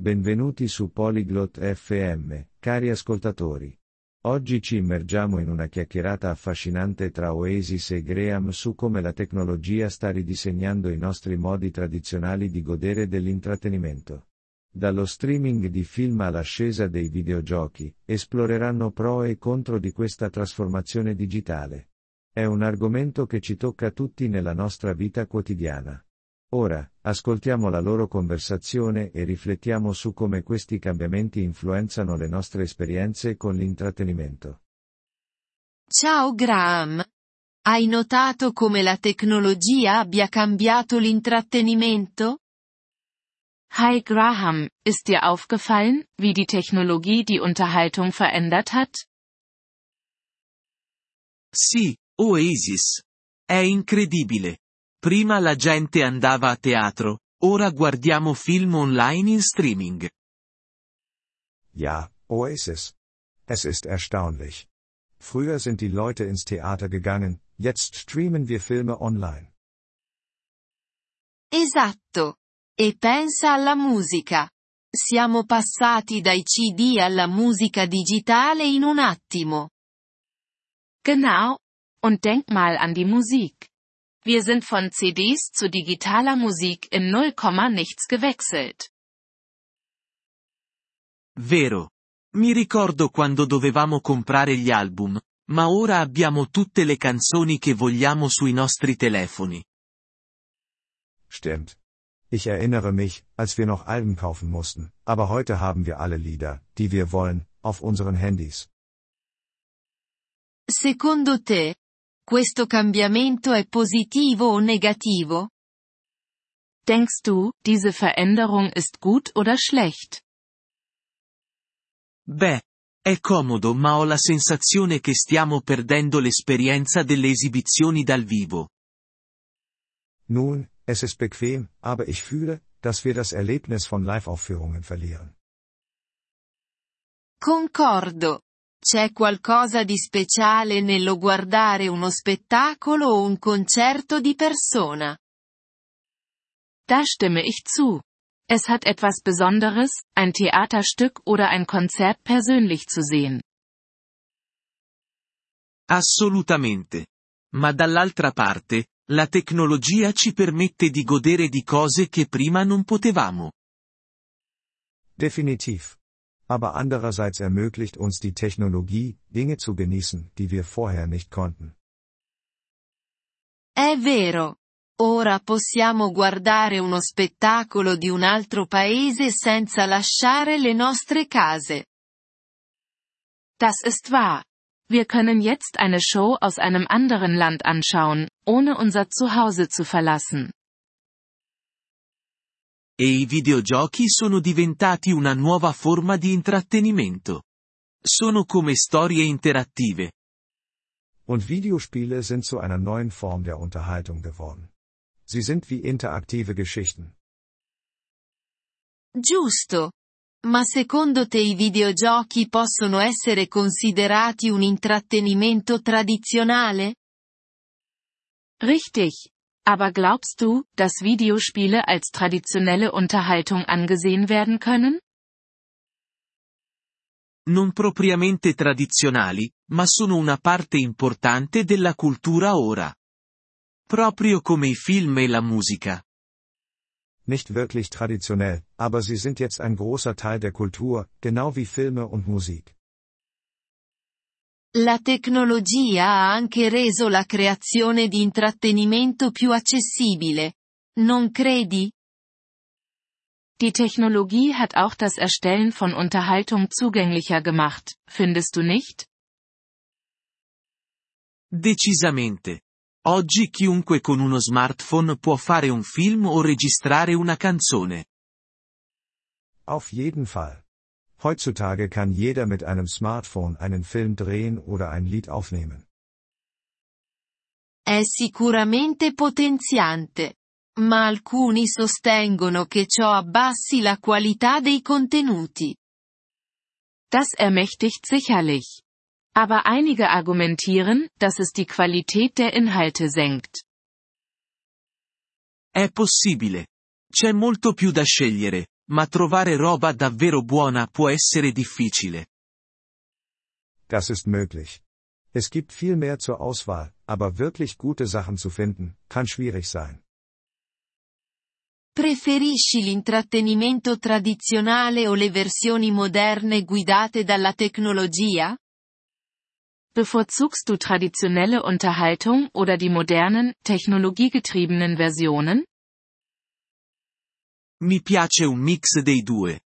Benvenuti su Polyglot FM, cari ascoltatori. Oggi ci immergiamo in una chiacchierata affascinante tra Oasis e Graham su come la tecnologia sta ridisegnando i nostri modi tradizionali di godere dell'intrattenimento. Dallo streaming di film all'ascesa dei videogiochi, esploreranno pro e contro di questa trasformazione digitale. È un argomento che ci tocca tutti nella nostra vita quotidiana. Ora, ascoltiamo la loro conversazione e riflettiamo su come questi cambiamenti influenzano le nostre esperienze con l'intrattenimento. Ciao Graham. Hai notato come la tecnologia abbia cambiato l'intrattenimento? Hi Graham, ist dir aufgefallen, wie die Technologie die Unterhaltung verändert hat? Sì, Oasis. È incredibile. Prima la gente andava a teatro, ora guardiamo film online in streaming. Ja, Oasis. Es ist erstaunlich. Früher sind die Leute ins Theater gegangen, jetzt streamen wir Filme online. Esatto. E pensa alla musica. Siamo passati dai CD alla musica digitale in un attimo. Genau. Und denk mal an die Musik. Wir sind von CDs zu digitaler Musik in 0, nichts gewechselt. Vero. Mi ricordo quando dovevamo comprare gli album, ma ora abbiamo tutte le canzoni che vogliamo sui nostri telefoni. Stimmt. Ich erinnere mich, als wir noch Alben kaufen mussten, aber heute haben wir alle Lieder, die wir wollen, auf unseren Handys. Secondo te, questo cambiamento è positivo o negativo? Denkst du, diese Veränderung ist gut oder schlecht? Beh, è comodo ma ho la sensazione che stiamo perdendo l'esperienza delle esibizioni dal vivo. Nun, es ist bequem, aber ich fühle, dass wir das Erlebnis von Live-Aufführungen verlieren. Concordo. C'è qualcosa di speciale nello guardare uno spettacolo o un concerto di persona. Da stimme ich zu. Es hat etwas Besonderes, ein Theaterstück oder ein Konzert persönlich zu sehen. Assolutamente. Ma dall'altra parte, la tecnologia ci permette di godere di cose che prima non potevamo. Definitiv. Aber andererseits ermöglicht uns die Technologie, Dinge zu genießen, die wir vorher nicht konnten. È vero. Ora possiamo guardare uno spettacolo di un altro paese senza lasciare le nostre case. Das ist wahr. Wir können jetzt eine Show aus einem anderen Land anschauen, ohne unser Zuhause zu verlassen. E i videogiochi sono diventati una nuova forma di intrattenimento. Sono come storie interattive. Und Videospiele sind zu einer neuen Form der Unterhaltung geworden. Sie sind wie interaktive Geschichten. Giusto. Ma secondo te i videogiochi possono essere considerati un intrattenimento tradizionale? Richtig. Aber glaubst du, dass Videospiele als traditionelle Unterhaltung angesehen werden können? Non propriamente tradizionali, ma sono una parte importante della cultura ora. Proprio come i film e la musica. Nicht wirklich traditionell, aber sie sind jetzt ein großer Teil der Kultur, genau wie Filme und Musik. La tecnologia ha anche reso la creazione di intrattenimento più accessibile. Non credi? Die Technologie hat auch das Erstellen von Unterhaltung zugänglicher gemacht, findest du nicht? Decisamente. Oggi chiunque con uno smartphone può fare un film o registrare una canzone. Auf jeden Fall. Heutzutage kann jeder mit einem Smartphone einen Film drehen oder ein Lied aufnehmen. È sicuramente potenziante. Ma alcuni sostengono che ciò abbassi la qualità dei contenuti. Das ermächtigt sicherlich. Aber einige argumentieren, dass es die Qualität der Inhalte senkt. È possibile. C'è molto più da scegliere, ma trovare roba davvero buona può essere difficile. Das ist möglich. Es gibt viel mehr zur Auswahl, aber wirklich gute Sachen zu finden, kann schwierig sein. Preferisci l'intrattenimento tradizionale o le versioni moderne guidate dalla tecnologia? Bevorzugst du traditionelle Unterhaltung oder die modernen, technologiegetriebenen Versionen? Mi piace un mix dei due.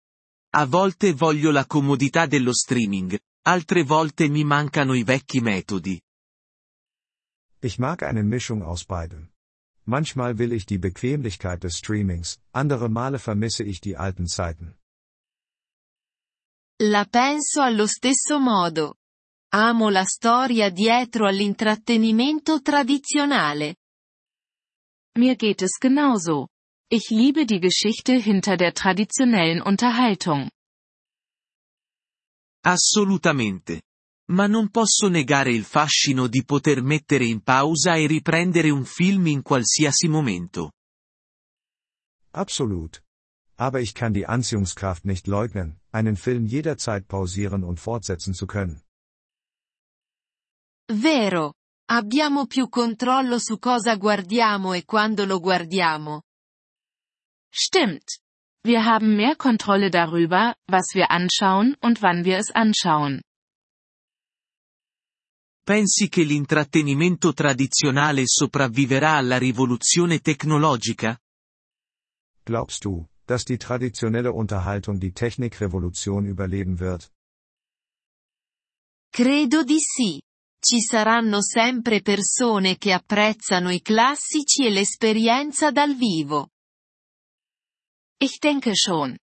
A volte voglio la comodità dello streaming, altre volte mi mancano i vecchi metodi. Ich mag eine Mischung aus beidem. Manchmal will ich die Bequemlichkeit des Streamings, andere Male vermisse ich die alten Zeiten. La penso allo stesso modo. Amo la storia dietro all'intrattenimento tradizionale. Mir geht es genauso. Ich liebe die Geschichte hinter der traditionellen Unterhaltung. Assolutamente. Ma non posso negare il fascino di poter mettere in pausa e riprendere un film in qualsiasi momento. Absolut. Aber ich kann die Anziehungskraft nicht leugnen, einen Film jederzeit pausieren und fortsetzen zu können. Vero. Abbiamo più controllo su cosa guardiamo e quando lo guardiamo. Stimmt. Wir haben mehr Kontrolle darüber, was wir anschauen und wann wir es anschauen. Pensi che l'intrattenimento tradizionale sopravviverà alla rivoluzione tecnologica? Glaubst du, dass die traditionelle Unterhaltung die Technikrevolution überleben wird? Credo di sì. Ci saranno sempre persone che apprezzano i classici e l'esperienza dal vivo. Ich denke schon.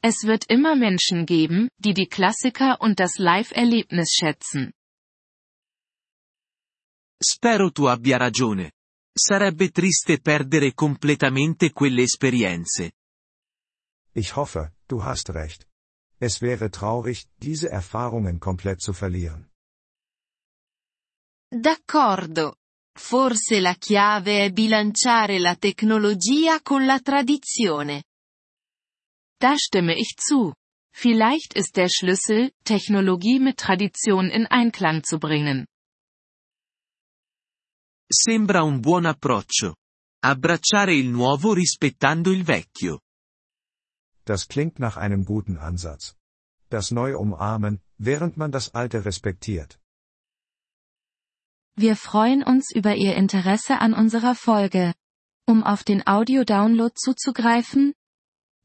Es wird immer Menschen geben, die die Klassiker und das Live-Erlebnis schätzen. Spero tu abbia ragione. Sarebbe triste perdere completamente quelle esperienze. Ich hoffe, du hast recht. Es wäre traurig, diese Erfahrungen komplett zu verlieren. D'accordo. Forse la chiave è bilanciare la tecnologia con la tradizione. Da stimme ich zu. Vielleicht ist der Schlüssel, Technologie mit Tradition in Einklang zu bringen. Sembra un buon approccio. Abbracciare il nuovo rispettando il vecchio. Das klingt nach einem guten Ansatz. Das Neue umarmen, während man das Alte respektiert. Wir freuen uns über Ihr Interesse an unserer Folge. Um auf den Audio-Download zuzugreifen,